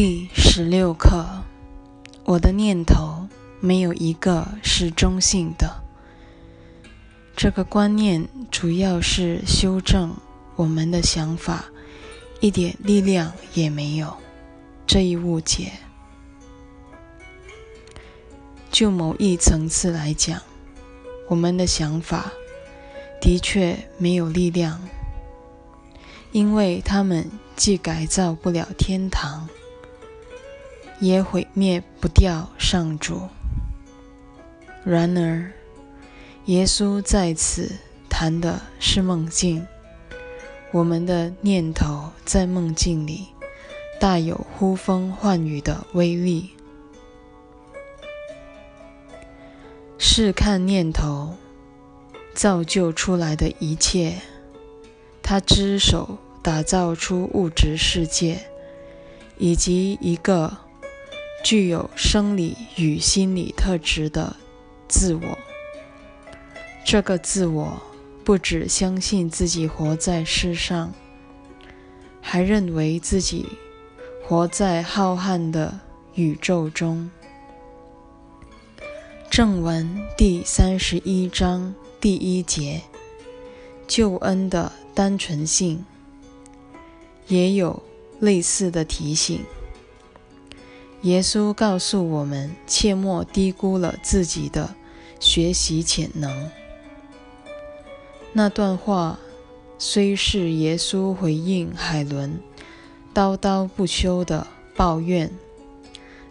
第十六课：我的念头没有一个是中性的。这个观念主要是修正我们的想法一点力量也没有这一误解。就某一层次来讲，我们的想法的确没有力量，因为他们既改造不了天堂，也毁灭不掉上主。然而，耶稣在此谈的是梦境，我们的念头在梦境里大有呼风唤雨的威力。试看念头造就出来的一切，他之手打造出物质世界，以及一个具有生理与心理特质的自我。这个自我不只相信自己活在世上，还认为自己活在浩瀚的宇宙中。正文第三十一章第一节，救恩的单纯性也有类似的提醒。耶稣告诉我们，切莫低估了自己的学习潜能。那段话虽是耶稣回应海伦叨叨不休的抱怨，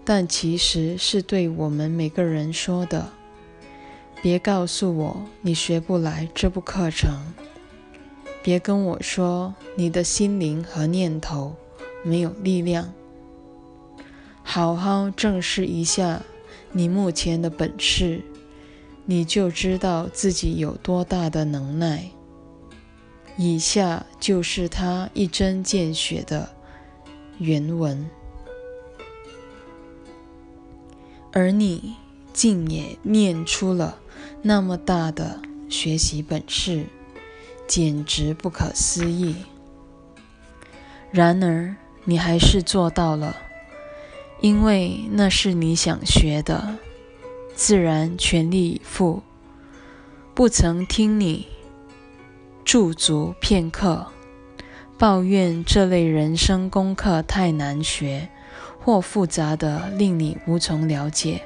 但其实是对我们每个人说的。别告诉我你学不来这部课程，别跟我说你的心灵和念头没有力量。好好正视一下你目前的本事。你就知道自己有多大的能耐。以下就是他一针见血的原文，而你竟也念出了那么大的学习本事，简直不可思议。然而你还是做到了，因为那是你想学的。自然全力以赴，不曾听你驻足片刻，抱怨这类人生功课太难学，或复杂的令你无从了解。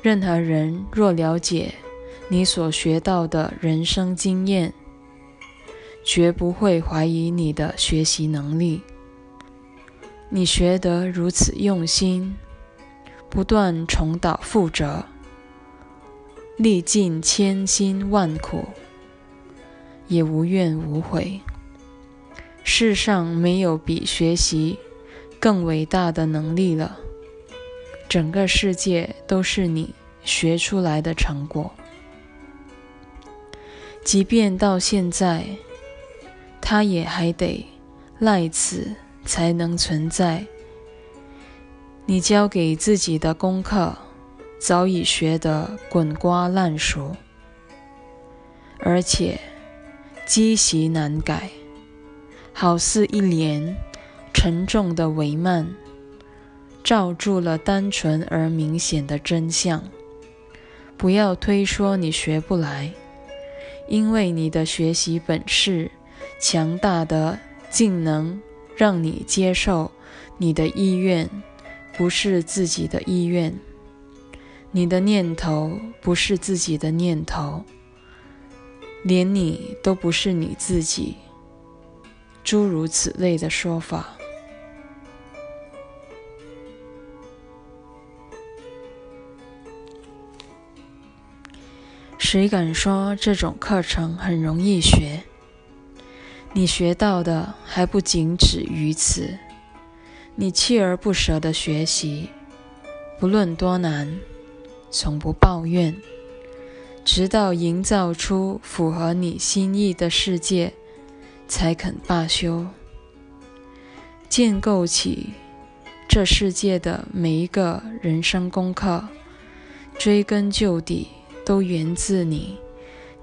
任何人若了解你所学到的人生经验，绝不会怀疑你的学习能力。你学得如此用心。不断重蹈覆辙，历尽千辛万苦，也无怨无悔。世上没有比学习更伟大的能力了。整个世界都是你学出来的成果。即便到现在，它也还得赖此才能存在。你交给自己的功课早已学得滚瓜烂熟，而且积习难改，好似一帘沉重的帷幔，罩住了单纯而明显的真相。不要推说你学不来，因为你的学习本事强大的，竟能让你接受你的意愿。不是自己的意愿，你的念头不是自己的念头，连你都不是你自己，诸如此类的说法，谁敢说这种课程很容易学？你学到的还不仅止于此。你锲而不舍的学习，不论多难，从不抱怨，直到营造出符合你心意的世界，才肯罢休。建构起这世界的每一个人生功课，追根究底，都源自你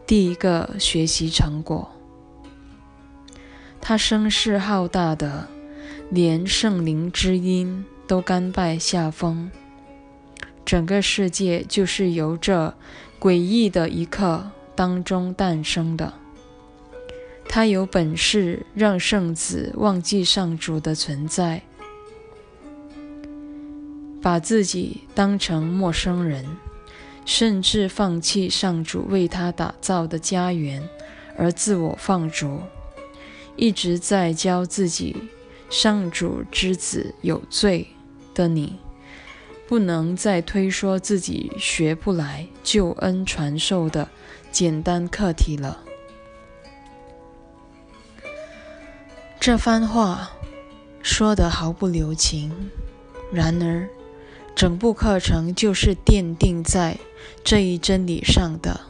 第一个学习成果。他声势浩大的。连圣灵之音都甘拜下风。整个世界就是由这诡异的一刻当中诞生的。他有本事让圣子忘记上主的存在，把自己当成陌生人，甚至放弃上主为他打造的家园，而自我放逐。一直在教自己上主之子有罪的你。不能再推说自己学不来救恩传授的简单课题了。这番话说得毫不留情，然而整部课程就是奠定在这一真理上的。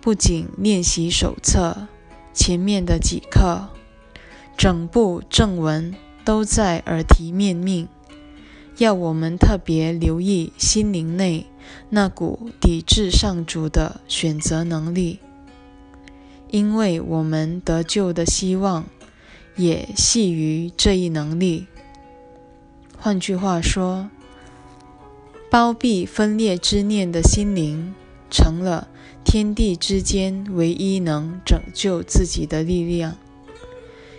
不仅练习手册前面的几课，整部正文都在耳提面命。要我们特别留意心灵内那股抵制上主的选择能力，因为我们得救的希望也系于这一能力。换句话说，包庇分裂之念的心灵，成了天地之间唯一能拯救自己的力量。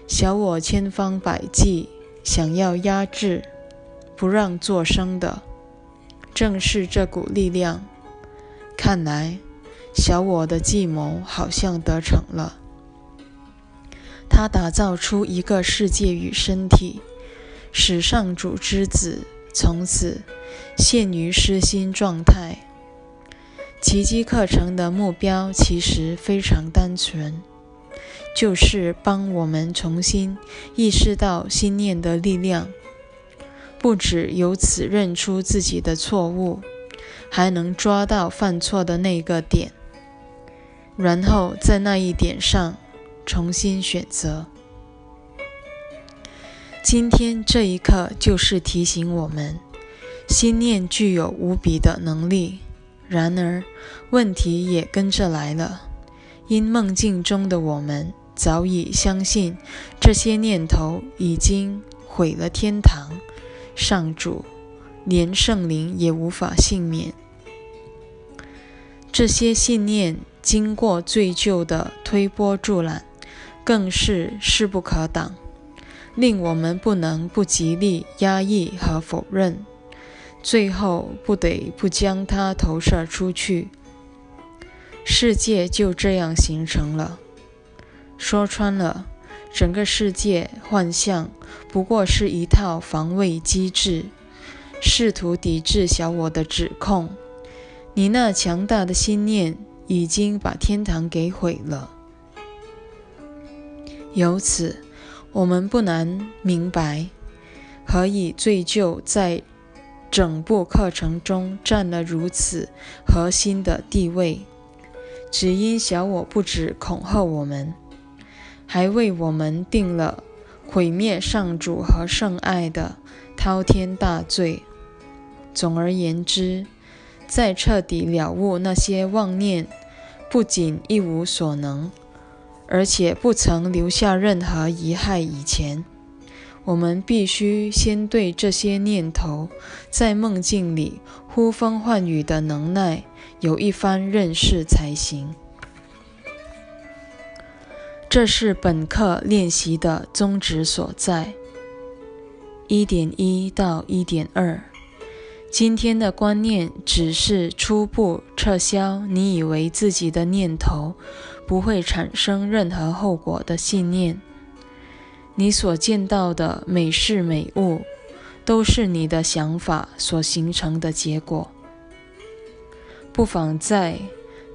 小我千方百计想要压制。不让作声的，正是这股力量。看来，小我的计谋好像得逞了。他打造出一个世界与身体，使上主之子从此陷于失心状态。奇迹课程的目标其实非常单纯，就是帮我们重新意识到心念的力量。不止由此认出自己的错误，还能抓到犯错的那个点，然后在那一点上重新选择。今天这一刻就是提醒我们，心念具有无比的能力。然而，问题也跟着来了，因梦境中的我们早已相信这些念头已经毁了天堂。上主，连圣灵也无法幸免。这些信念经过罪疚的推波助澜，更是势不可挡，令我们不能不极力压抑和否认，最后不得不将它投射出去。世界就这样形成了。说穿了。整个世界幻象不过是一套防卫机制，试图抵制小我的指控。你那强大的心念已经把天堂给毁了。由此，我们不难明白，何以罪疚在整部课程中占了如此核心的地位，只因小我不止恐吓我们。还为我们定了毁灭上主和圣爱的滔天大罪。总而言之，在彻底了悟那些妄念不仅一无所能，而且不曾留下任何遗害以前，我们必须先对这些念头在梦境里呼风唤雨的能耐有一番认识才行。这是本课练习的宗旨所在。一点一到一点二，今天的观念只是初步撤销你以为自己的念头不会产生任何后果的信念。你所见到的美事美物，都是你的想法所形成的结果。不妨在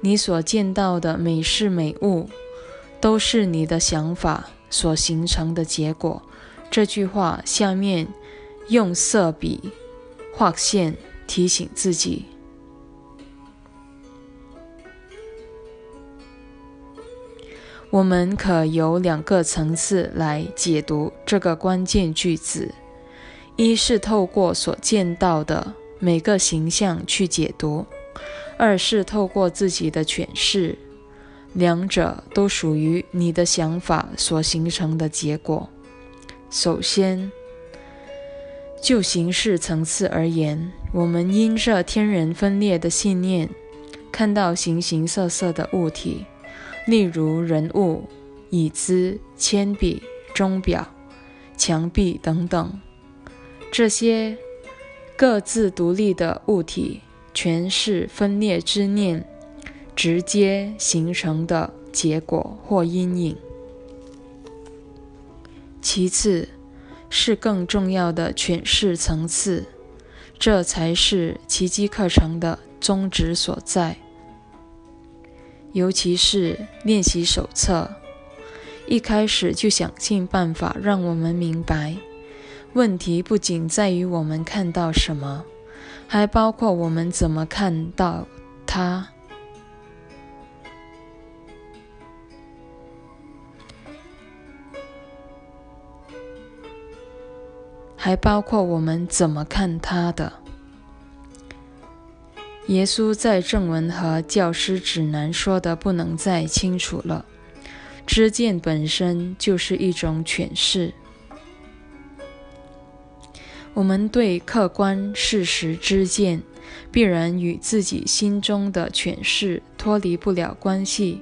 你所见到的美事美物。都是你的想法所形成的结果。这句话下面用色笔画线提醒自己。我们可有两个层次来解读这个关键句子：一是透过所见到的每个形象去解读；二是透过自己的诠释。两者都属于你的想法所形成的结果。首先，就形式层次而言，我们因这天人分裂的信念，看到形形色色的物体，例如人物、椅子、铅笔、钟表、墙壁等等。这些各自独立的物体，全是分裂之念直接形成的结果或阴影。其次。是更重要的诠释层次，这才是奇迹课程的宗旨所在。尤其是练习手册，一开始就想尽办法让我们明白，问题不仅在于我们看到什么，还包括我们怎么看到它。还包括我们怎么看他的。耶稣在正文和教师指南说的不能再清楚了。知见本身就是一种诠释。我们对客观事实知见，必然与自己心中的诠释脱离不了关系，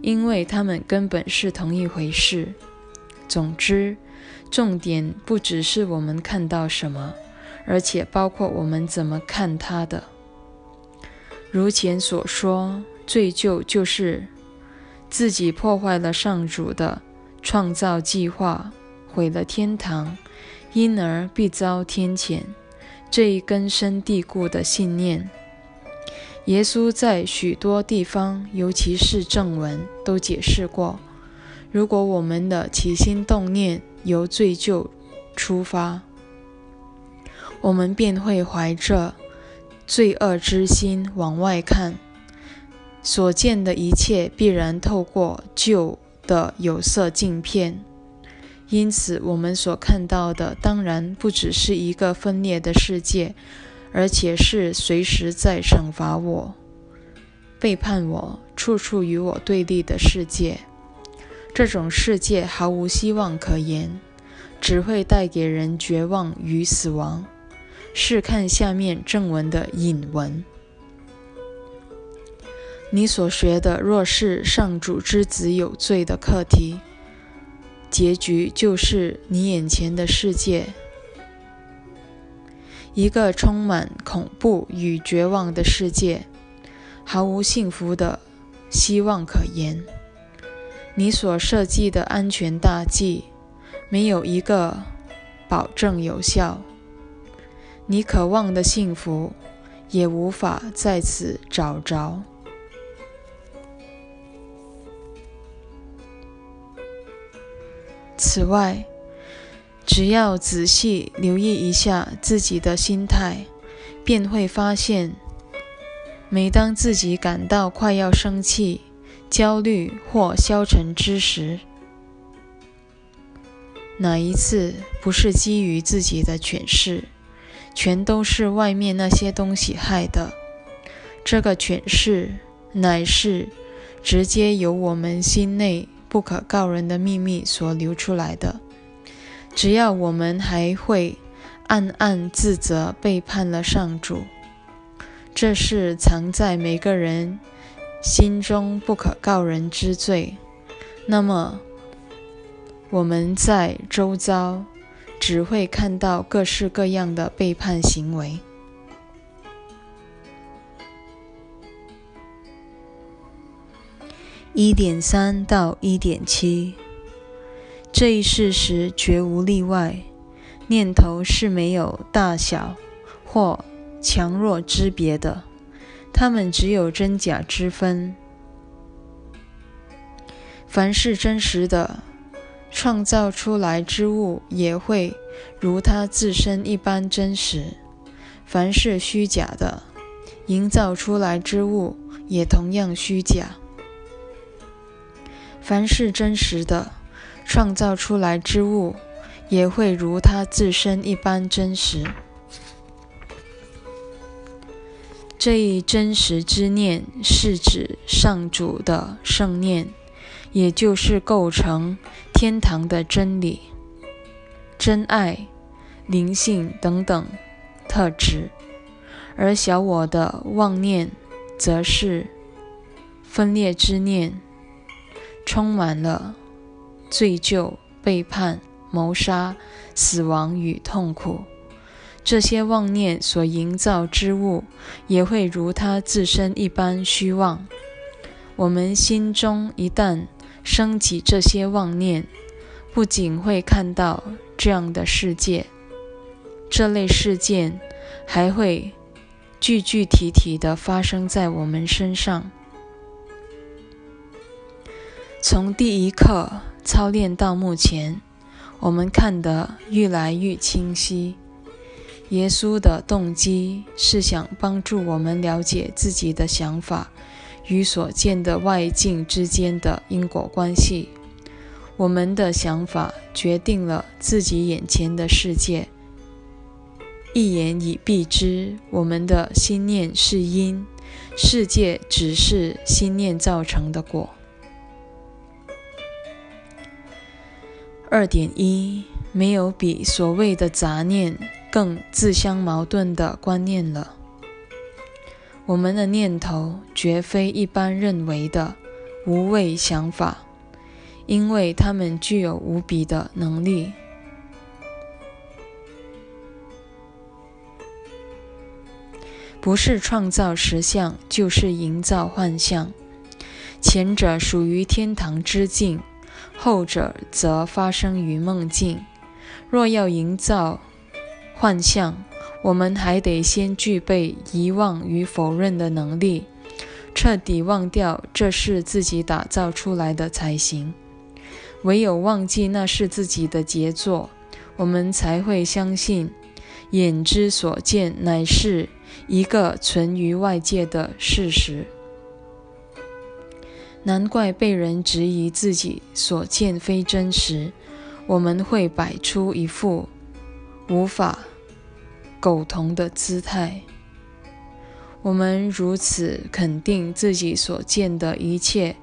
因为它们根本是同一回事。总之。重点不只是我们看到什么，而且包括我们怎么看它的。如前所说，罪疚就是自己破坏了上主的创造计划，毁了天堂，因而必遭天谴。这一根深蒂固的信念，耶稣在许多地方，尤其是正文，都解释过。如果我们的起心动念，由罪疚出发，我们便会怀着罪恶之心往外看，所见的一切必然透过旧的有色镜片。因此，我们所看到的当然不只是一个分裂的世界，而且是随时在惩罚我、背叛我、处处与我对立的世界。这种世界毫无希望可言，只会带给人绝望与死亡。试看下面正文的引文：你所学的若是上主之子有罪的课题，结局就是你眼前的世界，一个充满恐怖与绝望的世界，毫无幸福的希望可言。你所设计的安全大计，没有一个保证有效。你渴望的幸福，也无法在此找着。此外，只要仔细留意一下自己的心态，便会发现，每当自己感到快要生气，焦虑或消沉之时，哪一次不是基于自己的诠释？全都是外面那些东西害的。这个诠释乃是直接由我们心内不可告人的秘密所流出来的。只要我们还会暗暗自责、背叛了上主，这是藏在每个人。心中不可告人之罪，那么我们在周遭只会看到各式各样的背叛行为。一点三到一点七，这一事实绝无例外。念头是没有大小或强弱之别的。他们只有真假之分。凡是真实的，创造出来之物也会如它自身一般真实；凡是虚假的，营造出来之物也同样虚假。凡是真实的，创造出来之物也会如它自身一般真实。这一真实之念是指上主的圣念，也就是构成天堂的真理、真爱、灵性等等特质，而小我的妄念则是分裂之念，充满了罪疚、背叛、谋杀、死亡与痛苦。这些妄念所营造之物，也会如它自身一般虚妄。我们心中一旦升起这些妄念，不仅会看到这样的世界，这类事件还会具具体体地发生在我们身上。从第一课操练到目前，我们看得愈来愈清晰。耶稣的动机是想帮助我们了解自己的想法与所见的外境之间的因果关系。我们的想法决定了自己眼前的世界。一言以蔽之，我们的心念是因，世界只是心念造成的果。二点一，没有比所谓的杂念。更自相矛盾的观念了。我们的念头绝非一般认为的无谓想法，因为它们具有无比的能力。不是创造实相，就是营造幻象。前者属于天堂之境，后者则发生于梦境。若要营造，幻象，我们还得先具备遗忘与否认的能力，彻底忘掉这是自己打造出来的才行。唯有忘记那是自己的杰作，我们才会相信眼之所见乃是一个存于外界的事实。难怪被人质疑自己所见非真实，我们会摆出一副无法。苟同的姿态，我们如此肯定自己所见的一切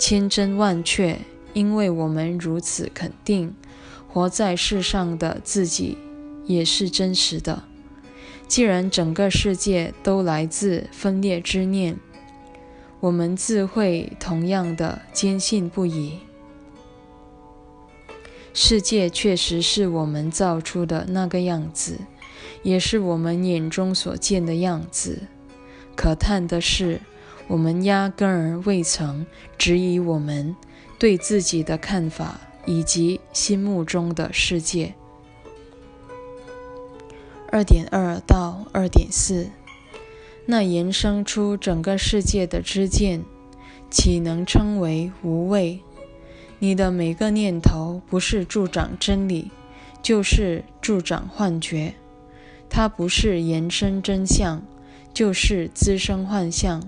千真万确，因为我们如此肯定活在世上的自己也是真实的。既然整个世界都来自分裂之念，我们自会同样的坚信不疑。世界确实是我们造出的那个样子。也是我们眼中所见的样子。可叹的是，我们压根儿未曾质疑我们对自己的看法以及心目中的世界。二点二到二点四，那延伸出整个世界的知见，岂能称为无畏？你的每个念头，不是助长真理，就是助长幻觉。它不是延伸真相，就是滋生幻象。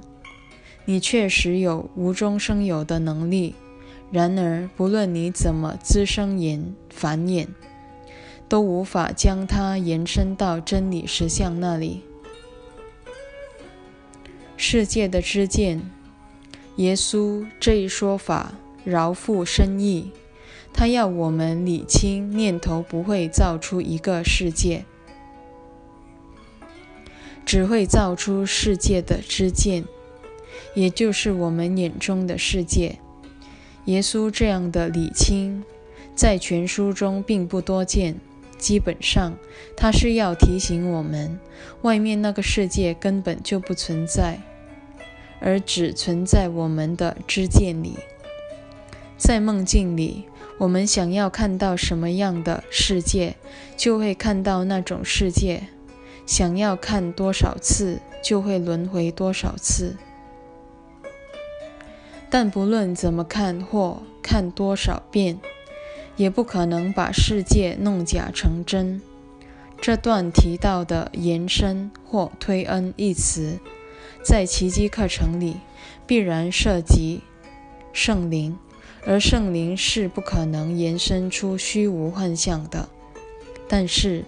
你确实有无中生有的能力，然而不论你怎么滋生延繁衍，都无法将它延伸到真理实相那里。世界的知见，耶稣这一说法饶富深意，他要我们理清念头不会造出一个世界。只会造出世界的知见，也就是我们眼中的世界。耶稣这样的理清，在全书中并不多见。基本上，他是要提醒我们，外面那个世界根本就不存在，而只存在我们的知见里。在梦境里，我们想要看到什么样的世界，就会看到那种世界。想要看多少次，就会轮回多少次。但不论怎么看或看多少遍，也不可能把世界弄假成真。这段提到的“延伸”或“推恩”一词，在奇迹课程里必然涉及圣灵，而圣灵是不可能延伸出虚无幻象的。但是，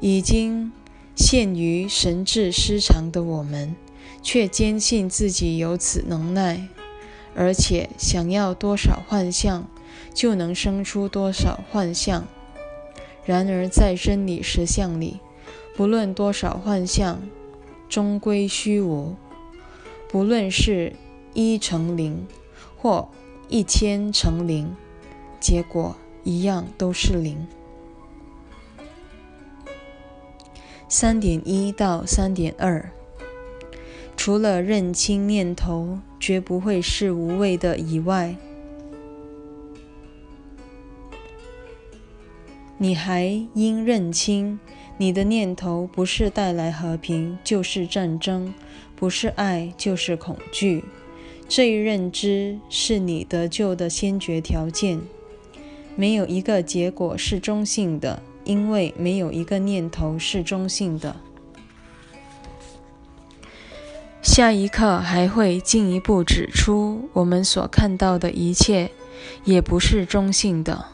已经。陷于神智失常的我们，却坚信自己有此能耐，而且想要多少幻象，就能生出多少幻象。然而在真理实相里，不论多少幻象，终归虚无；不论是一成零，或一千成零，结果一样都是零。三点一到三点二，除了认清念头绝不会是无谓的以外，你还应认清，你的念头不是带来和平，就是战争；不是爱，就是恐惧。这一认知是你得救的先决条件。没有一个结果是中性的。因为没有一个念头是中性的，下一刻还会进一步指出，我们所看到的一切也不是中性的，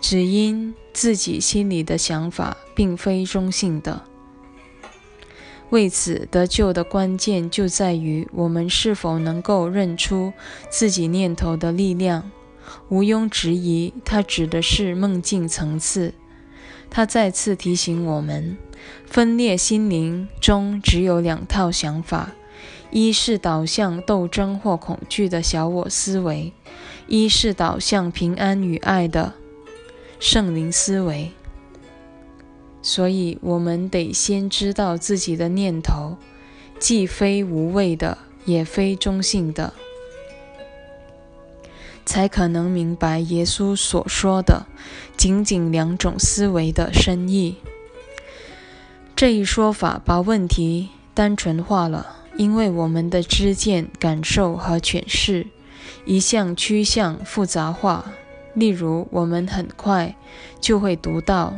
只因自己心里的想法并非中性的。为此，得救的关键就在于我们是否能够认出自己念头的力量。毋庸置疑，它指的是梦境层次。他再次提醒我们，分裂心灵中只有两套想法：一是导向斗争或恐惧的小我思维，一是导向平安与爱的圣灵思维。所以，我们得先知道自己的念头，既非无谓的，也非中性的。才可能明白耶稣所说的仅仅两种思维的深意。这一说法把问题单纯化了，因为我们的知见、感受和诠释一向趋向复杂化。例如，我们很快就会读到，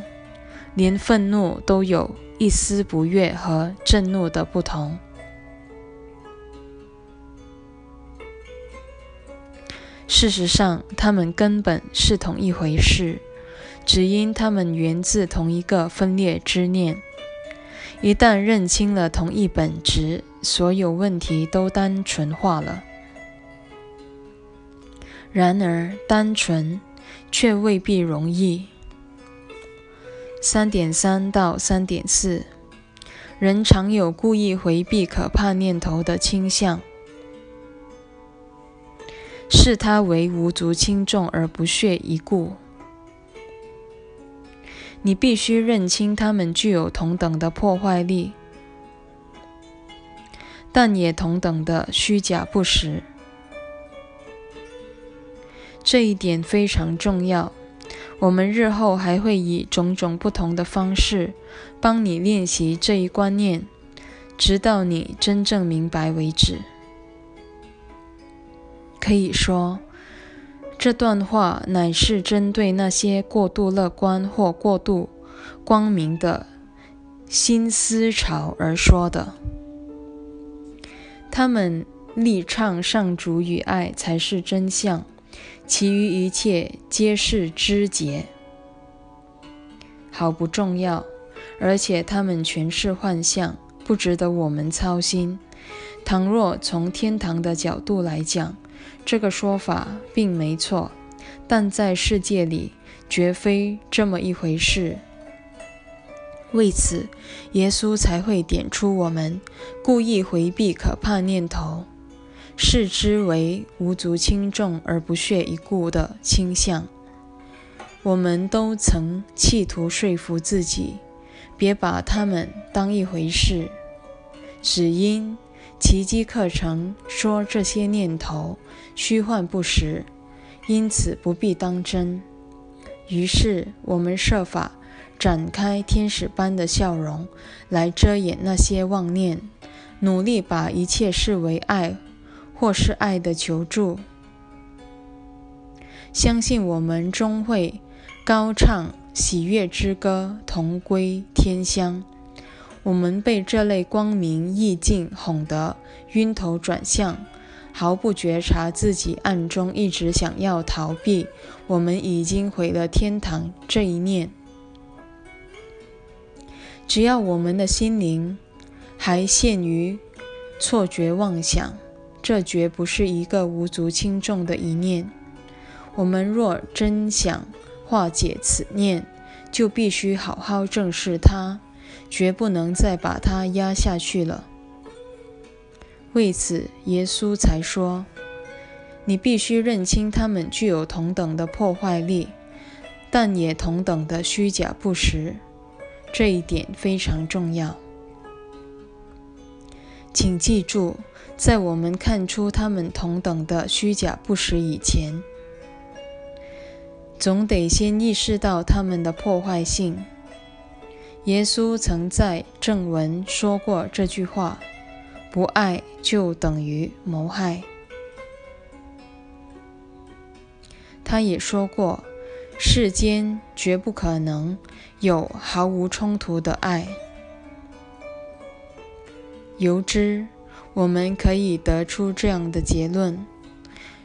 连愤怒都有一丝不悦和震怒的不同。事实上，它们根本是同一回事，只因它们源自同一个分裂之念。一旦认清了同一本质，所有问题都单纯化了。然而，单纯却未必容易。三点三到三点四，人常有故意回避可怕念头的倾向。视它为无足轻重而不屑一顾。你必须认清它们具有同等的破坏力，但也同等的虚假不实。这一点非常重要。我们日后还会以种种不同的方式帮你练习这一观念，直到你真正明白为止。可以说，这段话乃是针对那些过度乐观或过度光明的新思潮而说的。他们力唱上主与爱才是真相，其余一切皆是枝节，毫不重要，而且他们全是幻象，不值得我们操心。倘若从天堂的角度来讲，这个说法并没错，但在世界里绝非这么一回事。为此，耶稣才会点出我们故意回避可怕念头，视之为无足轻重而不屑一顾的倾向。我们都曾企图说服自己，别把他们当一回事，只因。奇迹课程说这些念头虚幻不实，因此不必当真。于是我们设法展开天使般的笑容来遮掩那些妄念，努力把一切视为爱，或是爱的求助。相信我们终会高唱喜悦之歌，同归天乡。我们被这类光明意境哄得晕头转向，毫不觉察自己暗中一直想要逃避我们已经回了天堂这一念。只要我们的心灵还陷于错觉妄想，这绝不是一个无足轻重的一念。我们若真想化解此念，就必须好好正视它，绝不能再把它压下去了。为此，耶稣才说：“你必须认清它们具有同等的破坏力，但也同等的虚假不实。这一点非常重要。请记住，在我们看出它们同等的虚假不实以前。”总得先意识到他们的破坏性。耶稣曾在正文说过这句话：“不爱就等于谋害。”他也说过：“世间绝不可能有毫无冲突的爱。”由之，我们可以得出这样的结论：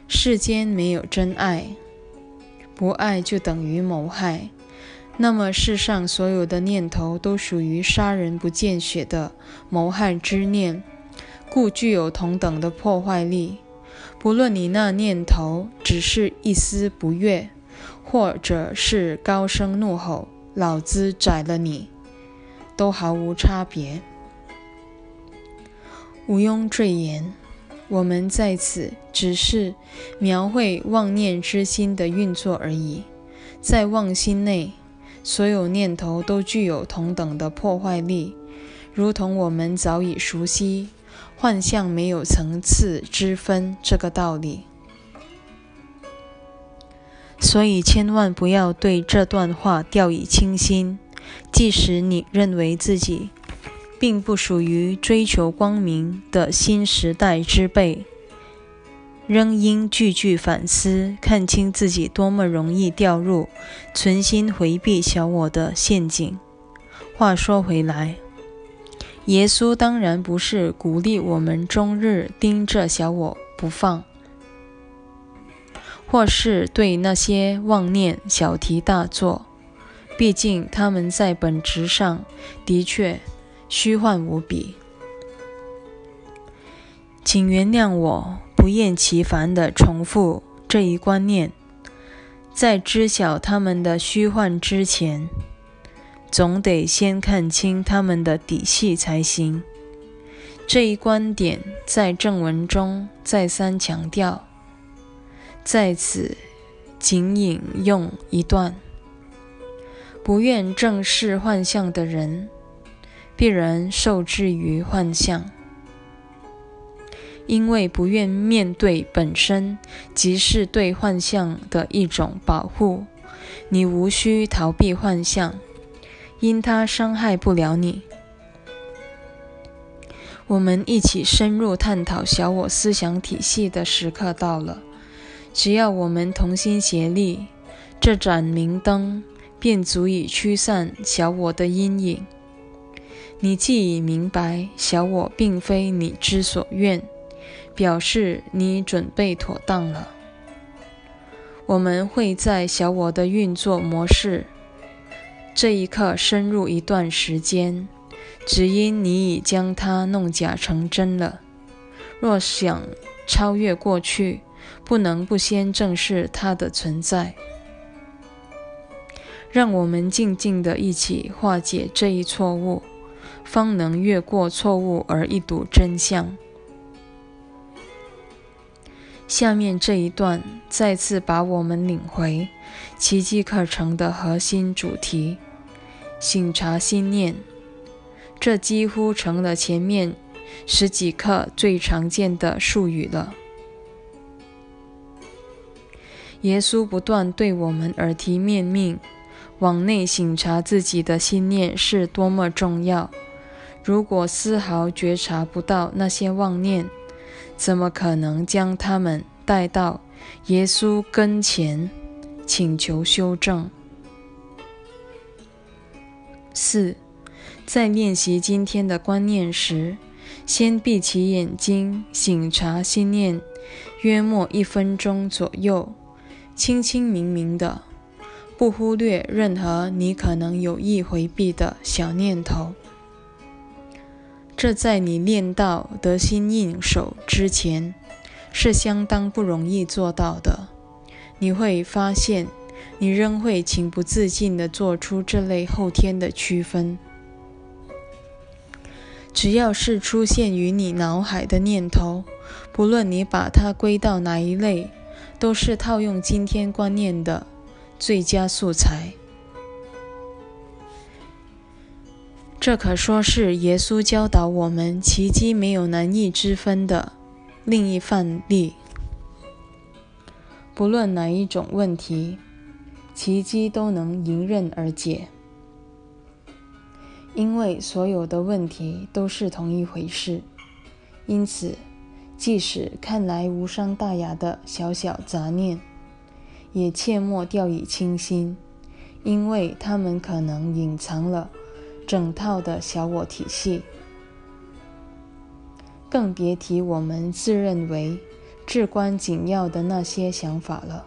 世间没有真爱。不爱就等于谋害，那么世上所有的念头都属于杀人不见血的谋害之念，故具有同等的破坏力。不论你那念头只是一丝不悦，或者是高声怒吼“老子宰了你”，都毫无差别。毋庸赘言。我们在此只是描绘妄念之心的运作而已。在妄心内，所有念头都具有同等的破坏力，如同我们早已熟悉“幻象没有层次之分”这个道理。所以，千万不要对这段话掉以轻心，即使你认为自己。并不属于追求光明的新时代之辈，仍应句句反思，看清自己多么容易掉入存心回避小我的陷阱。话说回来，耶稣当然不是鼓励我们终日盯着小我不放，或是对那些妄念小题大做，毕竟他们在本质上的确。虚幻无比，请原谅我不厌其烦地重复这一观念。在知晓他们的虚幻之前，总得先看清他们的底细才行。这一观点在正文中再三强调，在此仅引用一段：不愿正视幻象的人。必然受制于幻象，因为不愿面对本身即是对幻象的一种保护。你无需逃避幻象，因它伤害不了你。我们一起深入探讨小我思想体系的时刻到了。只要我们同心协力，这盏明灯便足以驱散小我的阴影。你既已明白小我并非你之所愿，表示你准备妥当了。我们会在小我的运作模式这一刻深入一段时间，只因你已将它弄假成真了。若想超越过去，不能不先正视它的存在。让我们静静的一起化解这一错误。方能越过错误而一睹真相。下面这一段再次把我们领回奇迹课程的核心主题——醒察心念。这几乎成了前面十几课最常见的术语了。耶稣不断对我们耳提面命，往内醒察自己的心念是多么重要。如果丝毫觉察不到那些妄念，怎么可能将他们带到耶稣跟前请求修正？四，在练习今天的观念时，先闭起眼睛，醒察心念，约莫一分钟左右，清清明明的，不忽略任何你可能有意回避的小念头。这在你练到得心应手之前，是相当不容易做到的。你会发现，你仍会情不自禁地做出这类后天的区分。只要是出现于你脑海的念头，不论你把它归到哪一类，都是套用今天观念的最佳素材。这可说是耶稣教导我们奇迹没有难易之分的另一范例。不论哪一种问题，奇迹都能迎刃而解。因为所有的问题都是同一回事，因此，即使看来无伤大雅的小小杂念，也切莫掉以轻心，因为它们可能隐藏了整套的小我体系。更别提我们自认为至关紧要的那些想法了。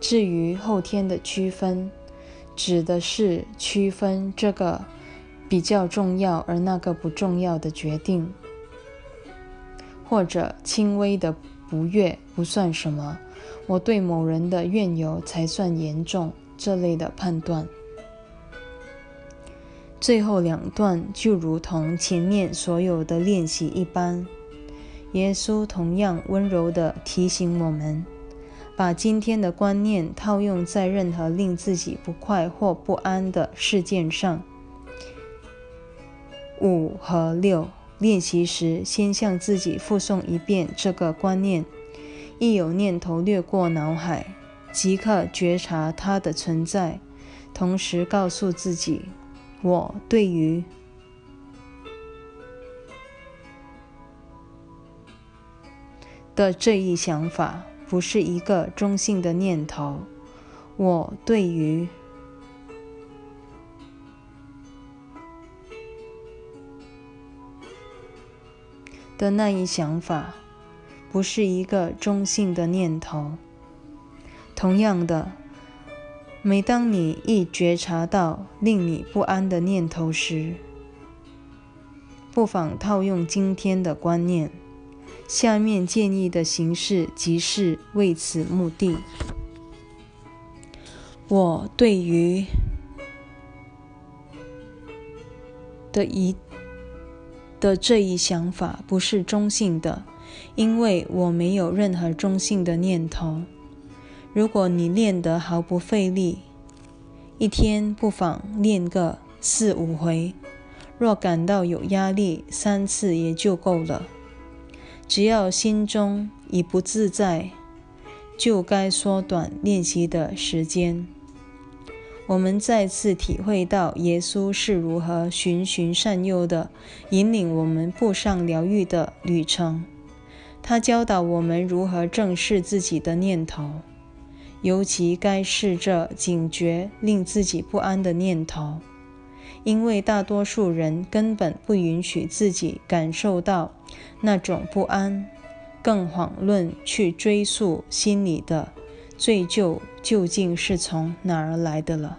至于后天的区分，指的是区分这个。比较重要而那个不重要的决定，或者轻微的不悦不算什么，我对某人的怨尤才算严重。这类的判断，最后两段就如同前面所有的练习一般，耶稣同样温柔地提醒我们，把今天的观念套用在任何令自己不快或不安的事件上。五和六练习时，先向自己复诵一遍这个观念。一有念头掠过脑海，即刻觉察它的存在，同时告诉自己：我对于的这一想法不是一个中性的念头。我对于。的那一想法，不是一个中性的念头。同样的，每当你一觉察到令你不安的念头时，不妨套用今天的观念。下面建议的形式即是为此目的。我对于的一。的这一想法不是中性的，因为我没有任何中性的念头。如果你练得毫不费力，一天不妨练个四五回；若感到有压力，三次也就够了。只要心中已不自在，就该缩短练习的时间。我们再次体会到耶稣是如何循循善诱的引领我们步上疗愈的旅程。他教导我们如何正视自己的念头，尤其该试着警觉令自己不安的念头，因为大多数人根本不允许自己感受到那种不安，更遑论去追溯心里的。罪疚究竟是从哪儿来的了？